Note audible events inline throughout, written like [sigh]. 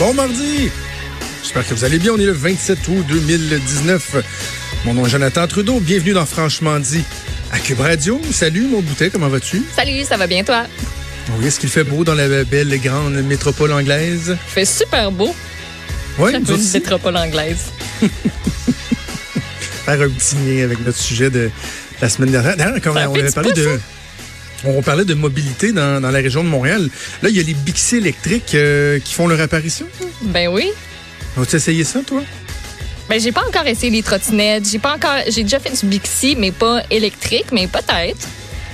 Bon mardi! J'espère que vous allez bien. On est le 27 août 2019. Mon nom est Jonathan Trudeau. Bienvenue dans Franchement dit à Cube Radio. Salut, mon bouteille, comment vas-tu? Salut, ça va bien toi? Oui, est-ce qu'il fait beau dans la belle et grande métropole anglaise? Il fait super beau. Oui, une métropole anglaise. [laughs] Faire un petit lien avec notre sujet de la semaine dernière. D'ailleurs, on avait parlé de... On parlait de mobilité dans, dans la région de Montréal. Là, il y a les Bixi électriques euh, qui font leur apparition. Ben oui. As-tu essayé ça, toi? Ben j'ai pas encore essayé les trottinettes. J'ai pas encore. J'ai déjà fait du Bixi, mais pas électrique, mais peut-être.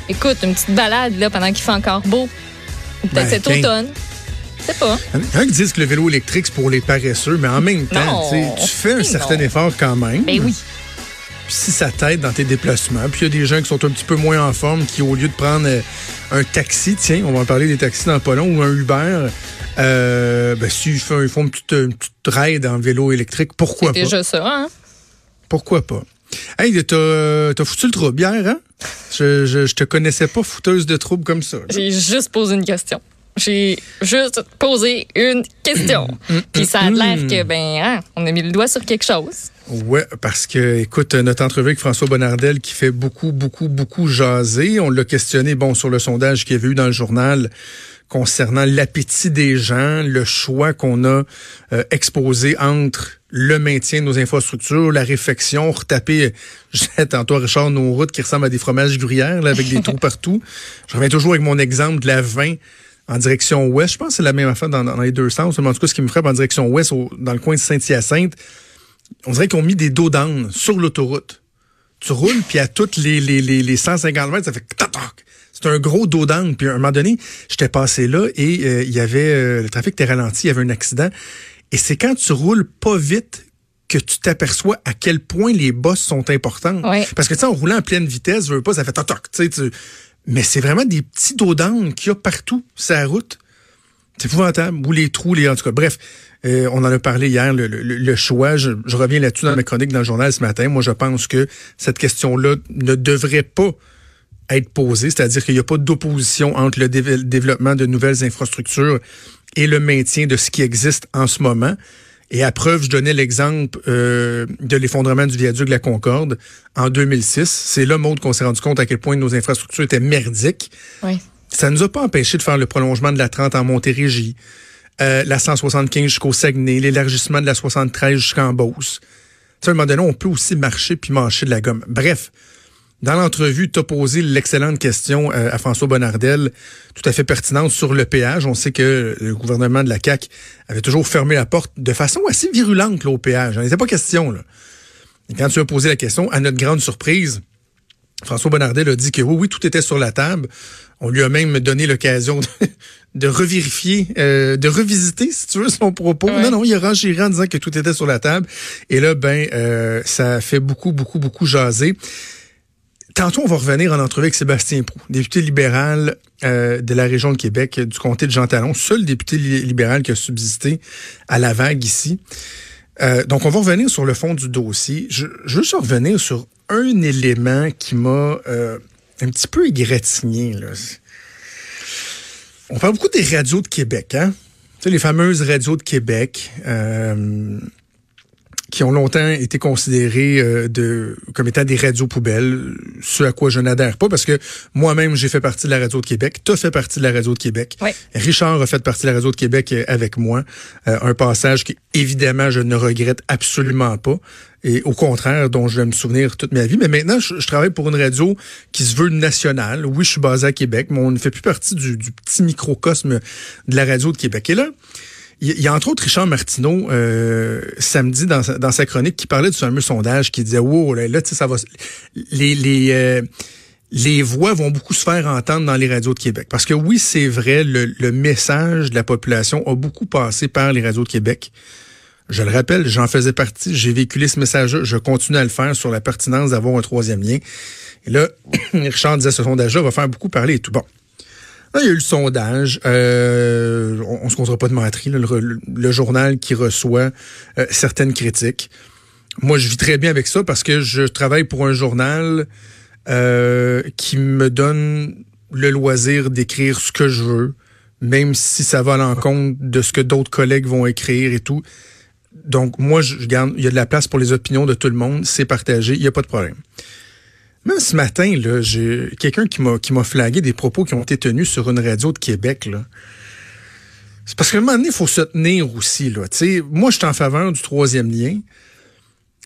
Écoute, une petite balade là pendant qu'il fait encore beau. Ou peut-être Ben, cet automne. Je sais pas. Il y en a qui disent que le vélo électrique, c'est pour les paresseux, mais en même temps, Non. tu fais un certain non. effort quand même. Ben oui. Puis si ça t'aide dans tes déplacements, puis il y a des gens qui sont un petit peu moins en forme, qui au lieu de prendre euh, un taxi, tiens, on va en parler des taxis dans pas long, ou un Uber, euh, ben s'ils font, ils font une petite, une petite ride en vélo électrique, pourquoi C'est pas? déjà ça, hein? Pourquoi pas? Hey, t'as t'as foutu le trouble hier, hein? Je, je, je te connaissais pas fouteuse de trouble comme ça. J'ai juste posé une question. J'ai juste posé une question. Puis ça a l'air que, ben, hein, on a mis le doigt sur quelque chose. Ouais, parce que, écoute, notre entrevue avec François Bonnardel qui fait beaucoup, beaucoup, beaucoup jaser. On l'a questionné, bon, sur le sondage qu'il y avait eu dans le journal concernant l'appétit des gens, le choix qu'on a euh, exposé entre le maintien de nos infrastructures, la réfection, retaper, tantôt à Richard, nos routes qui ressemblent à des fromages gruyères, là, avec des trous [laughs] partout. Je reviens toujours avec mon exemple de la 20 en direction ouest. Je pense que c'est la même affaire dans, dans les deux sens. Mais en tout cas, ce qui me frappe en direction ouest, au- dans le coin de Saint-Hyacinthe, on dirait qu'ils ont mis des dos d'âne sur l'autoroute. Tu roules, puis à toutes les, les, les, les 150 mètres, ça fait tac. C'est un gros dos d'âne. Puis à un moment donné, j'étais passé là et euh, il y avait euh, le trafic était ralenti, il y avait un accident. Et c'est quand tu roules pas vite que tu t'aperçois à quel point les bosses sont importantes. Ouais. Parce que tu sais, en roulant en pleine vitesse, je veux pas, ça fait toc toc. tu sais, tu- Mais c'est vraiment des petits dos d'âne qu'il y a partout la route. C'est épouvantable. Ou les trous, les. En tout cas, bref, euh, on en a parlé hier, le, le- le choix. Je, je reviens là-dessus dans ma chronique dans le journal ce matin. Moi, je pense que cette question-là ne devrait pas être posée, c'est-à-dire qu'il n'y a pas d'opposition entre le déve- développement de nouvelles infrastructures et le maintien de ce qui existe en ce moment. Et à preuve, je donnais l'exemple euh, de l'effondrement du viaduc de la Concorde en 2006. C'est là, Maud, qu'on s'est rendu compte à quel point nos infrastructures étaient merdiques. Oui. Ça nous a pas empêché de faire le prolongement de la 30 en Montérégie, euh, la 175 jusqu'au Saguenay, l'élargissement de la 73 jusqu'en Beauce. Tu sais, à un moment donné, on peut aussi marcher puis mâcher de la gomme. Bref, dans l'entrevue, tu as posé l'excellente question euh, à François Bonnardel, tout à fait pertinente sur le péage. On sait que le gouvernement de la CAQ avait toujours fermé la porte de façon assez virulente là, au péage. Il n'était pas question. Là. Et quand tu as posé la question, à notre grande surprise, François Bonnardel a dit que oui, oui, tout était sur la table. On lui a même donné l'occasion de, [laughs] de revérifier, euh, de revisiter, si tu veux, son propos. Ouais. Non, non, il a renchéré en disant que tout était sur la table. Et là, ben, euh, ça fait beaucoup, beaucoup, beaucoup jaser. Tantôt, on va revenir en entrevue avec Sébastien Prou, député libéral euh, de la région de Québec, du comté de Jean Talon, seul député li- libéral qui a subsisté à la vague ici. Euh, donc, on va revenir sur le fond du dossier. Je, je veux juste revenir sur un élément qui m'a euh, un petit peu égratigné. Là. On parle beaucoup des radios de Québec, hein? Tu sais, les fameuses radios de Québec. Qui ont longtemps été considérées euh, de, comme étant des radios poubelles, ce à quoi je n'adhère pas, parce que moi-même, j'ai fait partie de la radio de Québec, tu as fait partie de la radio de Québec, Oui. Richard a fait partie de la radio de Québec euh, avec moi, Euh, un passage qui, évidemment, je ne regrette absolument pas, et au contraire, dont je vais me souvenir toute ma vie, mais maintenant, je, je travaille pour une radio qui se veut nationale, oui, je suis basé à Québec, mais on ne fait plus partie du, du petit microcosme de la radio de Québec. Et là, il y, a entre autres Richard Martineau euh, samedi dans sa, dans sa chronique qui parlait du fameux sondage qui disait wow là, là ça va les les euh, les voix vont beaucoup se faire entendre dans les radios de Québec. Parce que oui, c'est vrai, le, le message de la population a beaucoup passé par les radios de Québec. Je le rappelle, j'en faisais partie, j'ai véhiculé ce message-là, je continue à le faire sur la pertinence d'avoir un troisième lien. Et là, [clears throat] Richard disait, ce sondage-là va faire beaucoup parler et tout. Bon. Là, il y a eu le sondage. Euh, on, se comptera pas de le, le journal qui reçoit euh, certaines critiques. Moi, je vis très bien avec ça parce que je travaille pour un journal euh, qui me donne le loisir d'écrire ce que je veux, même si ça va à l'encontre de ce que d'autres collègues vont écrire et tout. Donc, moi, je garde, il y a de la place pour les opinions de tout le monde, c'est partagé, il n'y a pas de problème. Même ce matin, là, j'ai quelqu'un qui m'a qui m'a flagué des propos qui ont été tenus sur une radio de Québec. C'est parce qu'à un moment donné, il faut se tenir aussi. Là. moi, je suis en faveur du troisième lien.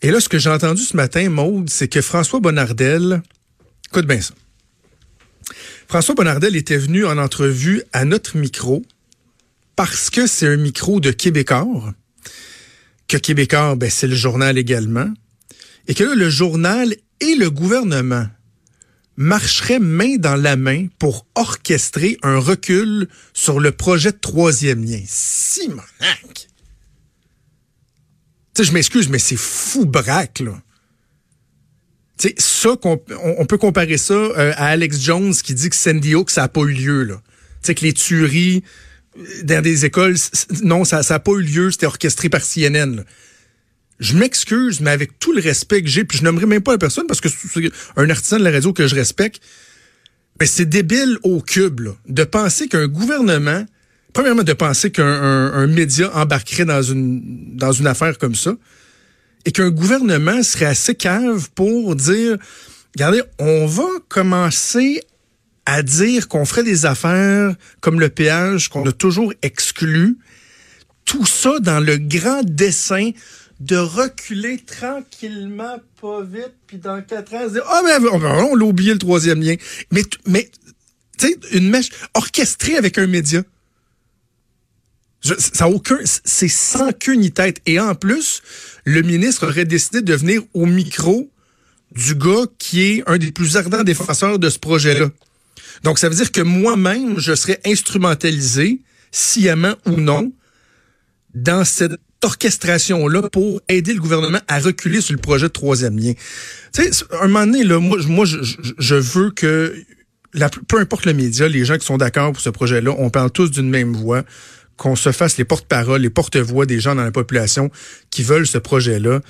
Et là, ce que j'ai entendu ce matin, Maude, c'est que François Bonnardel, écoute bien ça. François Bonnardel était venu en entrevue à notre micro parce que c'est un micro de Québécois, que Québécois, ben, c'est le journal également, et que là, le journal et le gouvernement marcheraient main dans la main pour orchestrer un recul sur le projet de troisième lien. Simonac! Je m'excuse, mais c'est fou braque, là. Tu ça, on, peut comparer ça euh, à Alex Jones qui dit que Sandy Hook, ça n'a pas eu lieu, là. Tu que les tueries euh, dans des écoles, non, ça n'a pas eu lieu, c'était orchestré par CNN, je m'excuse, mais avec tout le respect que j'ai, puis je n'aimerais même pas la personne parce que c'est un artisan de la radio que je respecte, mais c'est débile au cube là, de penser qu'un gouvernement, premièrement de penser qu'un un, un média embarquerait dans une dans une affaire comme ça, et qu'un gouvernement serait assez cave pour dire, regardez, on va commencer à dire qu'on ferait des affaires comme le péage qu'on a toujours exclu, tout ça dans le grand dessin de reculer tranquillement, pas vite, puis dans quatre ans, ah, mais on, l'a oublié le troisième lien. Mais, mais, tu sais, une mèche orchestrée avec un média. Ça aucun, c'est sans queue ni tête. Et en plus, le ministre aurait décidé de venir au micro du gars qui est un des plus ardents défenseurs de ce projet-là. Donc, ça veut dire que moi-même, je serais instrumentalisé, sciemment ou non, dans cette orchestration-là pour aider le gouvernement à reculer sur le projet de troisième lien. Tu sais, un moment donné, là, moi, moi je, je veux que, la, peu importe le média, les gens qui sont d'accord pour ce projet-là, on parle tous d'une même voix, qu'on se fasse les porte-paroles, les porte-voix des gens dans la population qui veulent ce projet-là.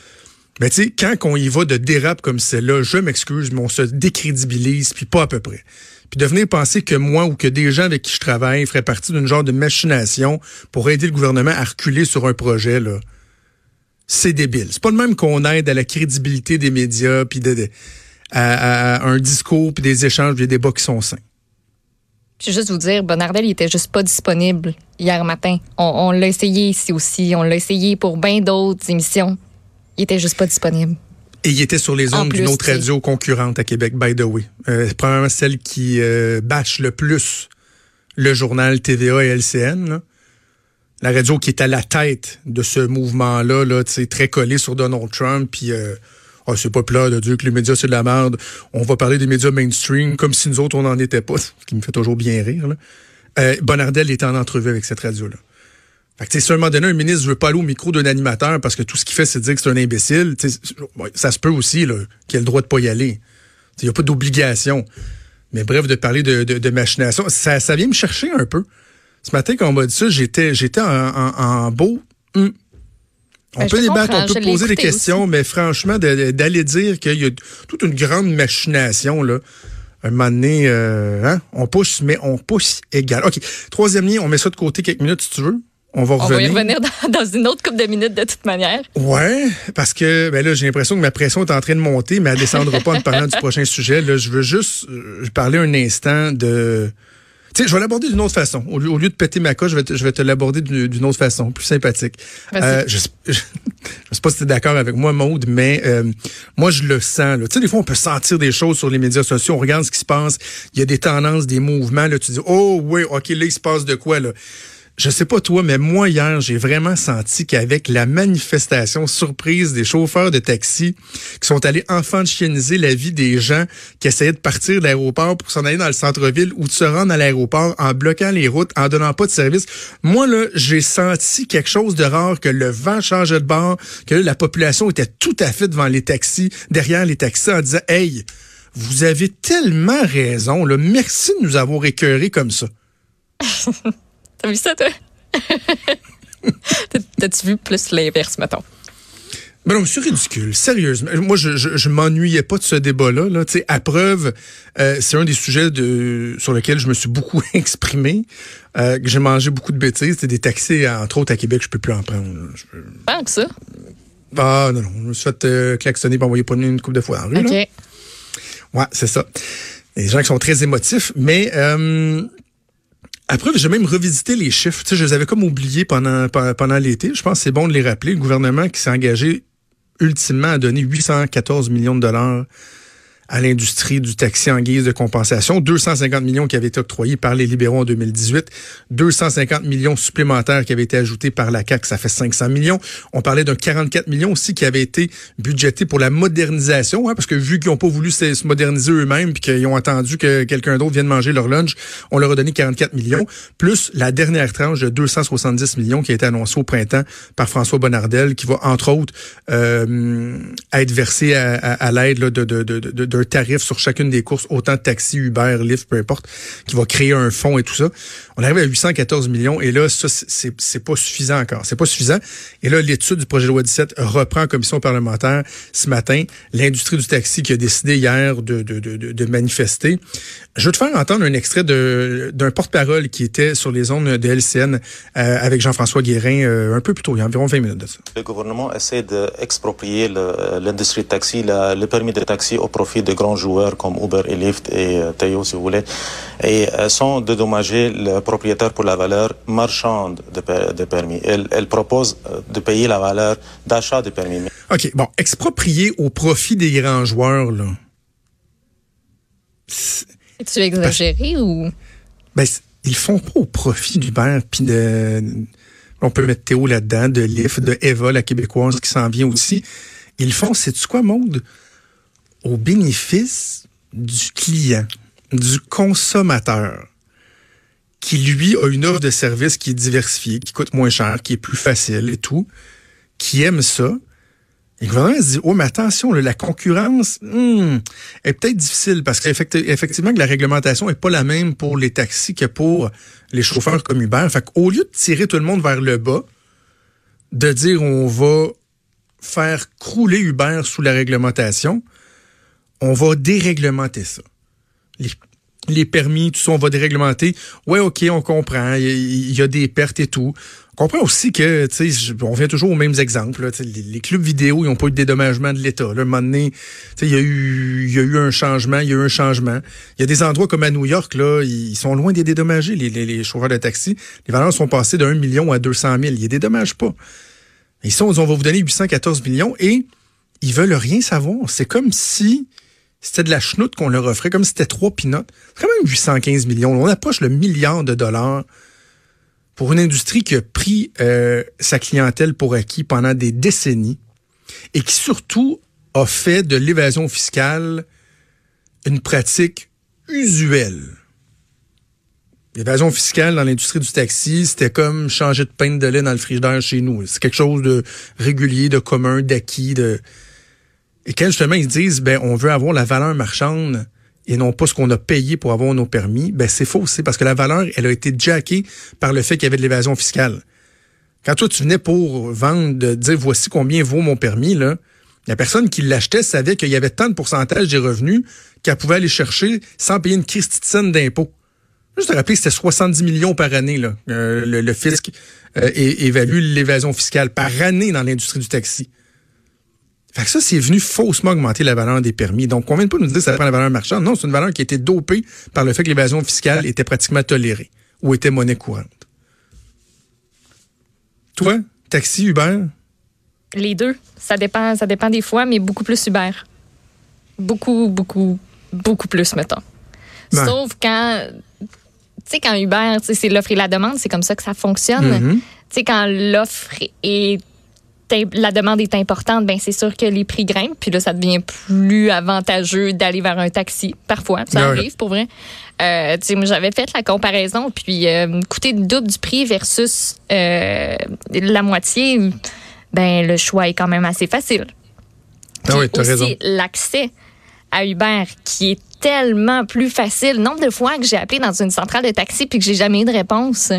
Mais tu sais, quand on y va de dérape comme celle-là, je m'excuse, mais on se décrédibilise, puis pas à peu près. Puis de venir penser que moi ou que des gens avec qui je travaille feraient partie d'une genre de machination pour aider le gouvernement à reculer sur un projet, là, c'est débile. C'est pas le même qu'on aide à la crédibilité des médias, puis à, un discours, puis des échanges, des débats qui sont sains. Je vais juste vous dire, Bonardel, il était juste pas disponible hier matin. On, on l'a essayé ici aussi. On l'a essayé pour bien d'autres émissions. Il était juste pas disponible. Et il était sur les ondes d'une autre radio concurrente à Québec, by the way. Euh, probablement celle qui euh, bâche le plus le journal TVA et LCN. Là. La radio qui est à la tête de ce mouvement-là, là, très collé sur Donald Trump, puis euh, oh, c'est pas plat de dire que les médias c'est de la merde. On va parler des médias mainstream comme si nous autres on n'en était pas, [laughs] ce qui me fait toujours bien rire. Là. Euh, Bonardel était en entrevue avec cette radio-là. Fait que, si à un moment donné, un ministre veut pas aller au micro d'un animateur parce que tout ce qu'il fait, c'est dire que c'est un imbécile, ça se peut aussi qu'il ait le droit de pas y aller. Il n'y a pas d'obligation. Mais bref, de parler de, de, de machination, ça, ça vient me chercher un peu. Ce matin, quand on m'a dit ça, j'étais j'étais en, en, en beau. Hum. On Ben, peut débattre, on peut poser des questions, mais franchement, d'aller dire qu'il y a toute une grande machination, là, un moment donné, euh, hein, on pousse, mais on pousse égal. OK. Troisième lien, on met ça de côté quelques minutes si tu veux. On va On va y revenir. revenir dans, dans une autre couple de minutes de toute manière. Ouais, parce que ben là, j'ai l'impression que ma pression est en train de monter, mais elle descendra pas en parlant du [laughs] prochain sujet. Là, je veux juste euh, parler un instant de. Tu sais, je vais l'aborder d'une autre façon. Au lieu, au lieu de péter ma coche, je vais te, je vais te l'aborder d'une autre façon, plus sympathique. Euh, je, je, je sais pas si tu es d'accord avec moi, Maude, mais euh, moi, je le sens. Tu sais, des fois, on peut sentir des choses sur les médias sociaux. On regarde ce qui se passe. Il y a des tendances, des mouvements. Là, tu dis, oh oui, OK, là, il se passe de quoi, là? Je sais pas toi, mais moi hier, j'ai vraiment senti qu'avec la manifestation surprise des chauffeurs de taxi qui sont allés enfantianiser la vie des gens qui essayaient de partir de l'aéroport pour s'en aller dans le centre-ville ou de se rendre à l'aéroport en bloquant les routes, en donnant pas de service. Moi, là, j'ai senti quelque chose de rare, que le vent changeait de bord, que la population était tout à fait devant les taxis, derrière les taxis, en disant, hey, vous avez tellement raison, là. Merci de nous avoir écœurés comme ça. [laughs] T'as vu ça, toi? [laughs] T'as-tu vu plus l'inverse, mettons? Mais non, c'est ridicule, sérieusement. Moi, je, je, je m'ennuyais pas de ce débat-là. Là. à preuve, euh, c'est un des sujets de, sur lesquels je me suis beaucoup [laughs] exprimé, euh, que j'ai mangé beaucoup de bêtises. C'est des taxis, entre autres à Québec, je peux plus en prendre. Je. Pas que ça. Ah non, non, je me suis fait euh, klaxonner et envoyer pas une coupe de fois en rue. OK. Là. Ouais, c'est ça. Des gens qui sont très émotifs, mais euh, après, j'ai même revisité les chiffres. Tu sais, je les avais comme oubliés pendant, pendant l'été. Je pense que c'est bon de les rappeler. Le gouvernement qui s'est engagé ultimement à donner 814 millions de dollars à l'industrie du taxi en guise de compensation. 250 millions qui avaient été octroyés par les libéraux en 2018. 250 millions supplémentaires qui avaient été ajoutés par la CAQ, ça fait 500 millions. On parlait d'un 44 millions aussi qui avait été budgété pour la modernisation, hein, parce que vu qu'ils n'ont pas voulu se, se moderniser eux-mêmes puis qu'ils ont attendu que quelqu'un d'autre vienne manger leur lunch, on leur a donné 44 millions, plus la dernière tranche de 270 millions qui a été annoncée au printemps par François Bonnardel, qui va, entre autres, euh, être versée à l'aide de, de, de, de, de un tarif sur chacune des courses, autant taxi, Uber, Lyft, peu importe, qui va créer un fonds et tout ça. On arrive à 814 millions et là, ça, c'est, pas suffisant encore. C'est pas suffisant. Et là, l'étude du projet de loi 17 reprend en commission parlementaire ce matin. L'industrie du taxi qui a décidé hier de, de, de, de manifester. Je veux te faire entendre un extrait d'un porte-parole qui était sur les zones de LCN euh, avec Jean-François Guérin euh, un peu plus tôt, il y a environ 20 minutes. Le gouvernement essaie d'exproprier l'industrie de taxi, la, le permis de taxi au profit de grands joueurs comme Uber et Lyft et euh, Théo, si vous voulez, et euh, sans dédommager le propriétaire pour la valeur marchande de, per, de permis. Elle, elle, propose euh, de payer la valeur d'achat de permis. OK, bon, exproprier au profit des grands joueurs, là. Es-tu exagéré ou? Ben, ils font pas au profit d'Uber puis de. On peut mettre Théo là-dedans, de Lyft, de Eva, la québécoise qui s'en vient aussi. Ils font, c'est-tu quoi, Maude? Au bénéfice du client, du consommateur, qui lui a une offre de service qui est diversifiée, qui coûte moins cher, qui est plus facile et tout, qui aime ça. Et le gouvernement se dit, oh, mais attention, la concurrence hmm, est peut-être difficile parce qu'effectivement, que la réglementation est pas la même pour les taxis que pour les chauffeurs comme Uber. Fait qu'au lieu de tirer tout le monde vers le bas, de dire on va faire crouler Uber sous la réglementation, on va déréglementer ça. Les, les permis, tout ça, on va déréglementer. Ouais, OK, on comprend. Il y, y, a des pertes et tout. On comprend aussi que, tu sais, on vient toujours aux mêmes exemples. Là, les, les, clubs vidéo, ils n'ont pas eu de dédommagement de l'État. Là, un moment donné, il y, a eu, y a eu un changement, il y a eu un changement. Il y a des endroits comme à New York, là, ils sont loin des dédommagés, les, les, les chauffeurs de taxi. Les valeurs sont passées d'un million à 200 000. Ils les dédommagent pas. Ils sont, on va vous donner 814 millions et ils veulent rien savoir. C'est comme si c'était de la chenoute qu'on leur offrait, comme si c'était trois pinottes. C'est quand même 815 millions. On approche le milliard de dollars pour une industrie qui a pris euh, sa clientèle pour acquis pendant des décennies et qui surtout a fait de l'évasion fiscale une pratique usuelle. L'évasion fiscale dans l'industrie du taxi, c'était comme changer de pain de lait dans le frigidaire chez nous. C'est quelque chose de régulier, de commun, d'acquis, de... Et quand justement ils disent, ben, on veut avoir la valeur marchande et non pas ce qu'on a payé pour avoir nos permis, ben, c'est faux aussi parce que la valeur, elle a été jackée par le fait qu'il y avait de l'évasion fiscale. Quand toi, tu venais pour vendre, de dire voici combien vaut mon permis, là, la personne qui l'achetait savait qu'il y avait tant de pourcentage des revenus qu'elle pouvait aller chercher sans payer une christitienne d'impôt. Juste te rappeler que c'était 70 millions par année, là, euh, le, le, fisc euh, évalue l'évasion fiscale par année dans l'industrie du taxi. Fait que ça, c'est venu faussement augmenter la valeur des permis. Donc, on vient pas nous dire que ça prend la valeur marchande. Non, c'est une valeur qui a été dopée par le fait que l'évasion fiscale était pratiquement tolérée ou était monnaie courante. Toi, taxi, Uber? Les deux. Ça dépend, ça dépend des fois, mais beaucoup plus Uber. Beaucoup, beaucoup, beaucoup plus, mettons. Ben. Sauf quand tu sais, quand Uber, c'est l'offre et la demande, c'est comme ça que ça fonctionne. Mhm. Tu sais, quand l'offre est la demande est importante, ben c'est sûr que les prix grimpent, puis là ça devient plus avantageux d'aller vers un taxi. Parfois, ça Ah arrive pour vrai. Euh, tu sais, moi j'avais fait la comparaison, puis euh, coûter le double du prix versus euh, la moitié, ben le choix est quand même assez facile. Ah oui, t'as aussi, raison. l'accès à Uber qui est tellement plus facile. Nombre de fois que j'ai appelé dans une centrale de taxi puis que j'ai jamais eu de réponse.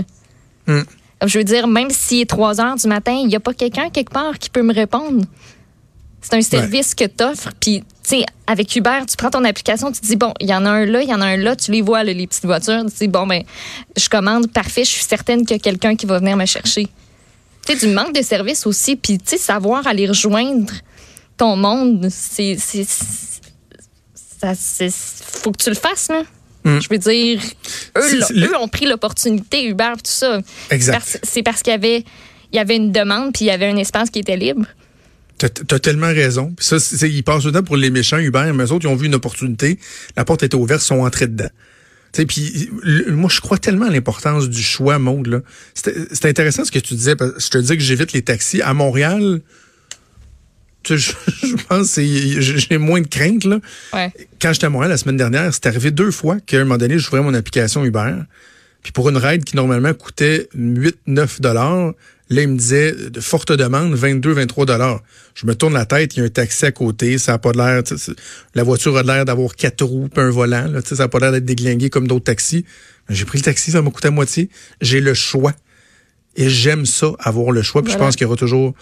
Hmm. Je veux dire, même s'il est 3 heures du matin, il n'y a pas quelqu'un quelque part qui peut me répondre. C'est un service que tu offres. Puis, tu sais, avec Uber, tu prends ton application, tu te dis, bon, il y en a un là, il y en a un là, tu les vois, là, les petites voitures. Tu dis, bon, ben, je commande, parfait, je suis certaine qu'il y a quelqu'un qui va venir me chercher. Tu sais, du manque de service aussi. Puis, tu sais, savoir aller rejoindre ton monde, c'est. c'est- ça, faut que tu le fasses, là. Mm. Je veux dire, eux, C'est- là, c'est le- eux ont pris l'opportunité, Uber, tout ça. Exact. C'est parce qu'il y avait, il y avait une demande puis il y avait un espace qui était libre. T'as as tellement raison. Puis ça, c'est- ils passent temps pour les méchants Uber, mais eux autres, ils ont vu une opportunité. La porte était ouverte, ils sont entrés dedans. Puis moi, je crois tellement à l'importance du choix. C'était c'était intéressant ce que tu disais. parce que je te disais que j'évite les taxis. À Montréal, je, je pense que c'est- j'ai moins de crainte. Là. Ouais. Quand j'étais à Montréal la semaine dernière, c'est arrivé deux fois qu'à un moment donné, j'ouvrais mon application Uber. Puis pour une ride qui normalement coûtait 8-9 dollars, là, il me disait de forte demande, 22-23 dollars. Je me tourne la tête, il y a un taxi à côté, ça a pas l'air, la voiture a l'air d'avoir quatre roues puis un volant, là, ça a pas l'air d'être déglingué comme d'autres taxis. J'ai pris le taxi, ça m'a coûté à moitié. J'ai le choix. Et j'aime ça, avoir le choix. Puis je pense qu'il y aura toujours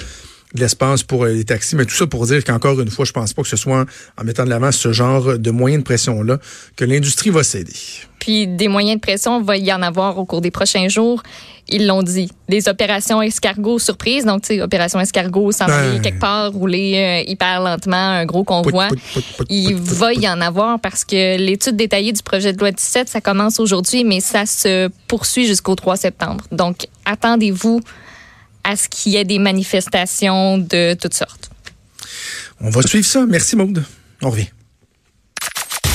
de l'espace pour euh, les taxis. Mais tout ça pour dire qu'encore une fois, je pense pas que ce soit en, mettant de l'avant ce genre de moyens de pression-là que l'industrie va céder. Puis des moyens de pression, va y en avoir au cours des prochains jours. Ils l'ont dit. Des opérations escargot surprise. Donc, tu sais, opération escargot, s'en aller Ouais. quelque part, rouler euh, hyper lentement, un gros convoi. Pout, pout, pout, pout, Il va y en avoir parce que l'étude détaillée du projet de loi 17, ça commence aujourd'hui, mais ça se poursuit jusqu'au 3 septembre. Donc, attendez-vous à ce qu'il y ait des manifestations de toutes sortes. On va suivre ça. Merci, Maude. On revient.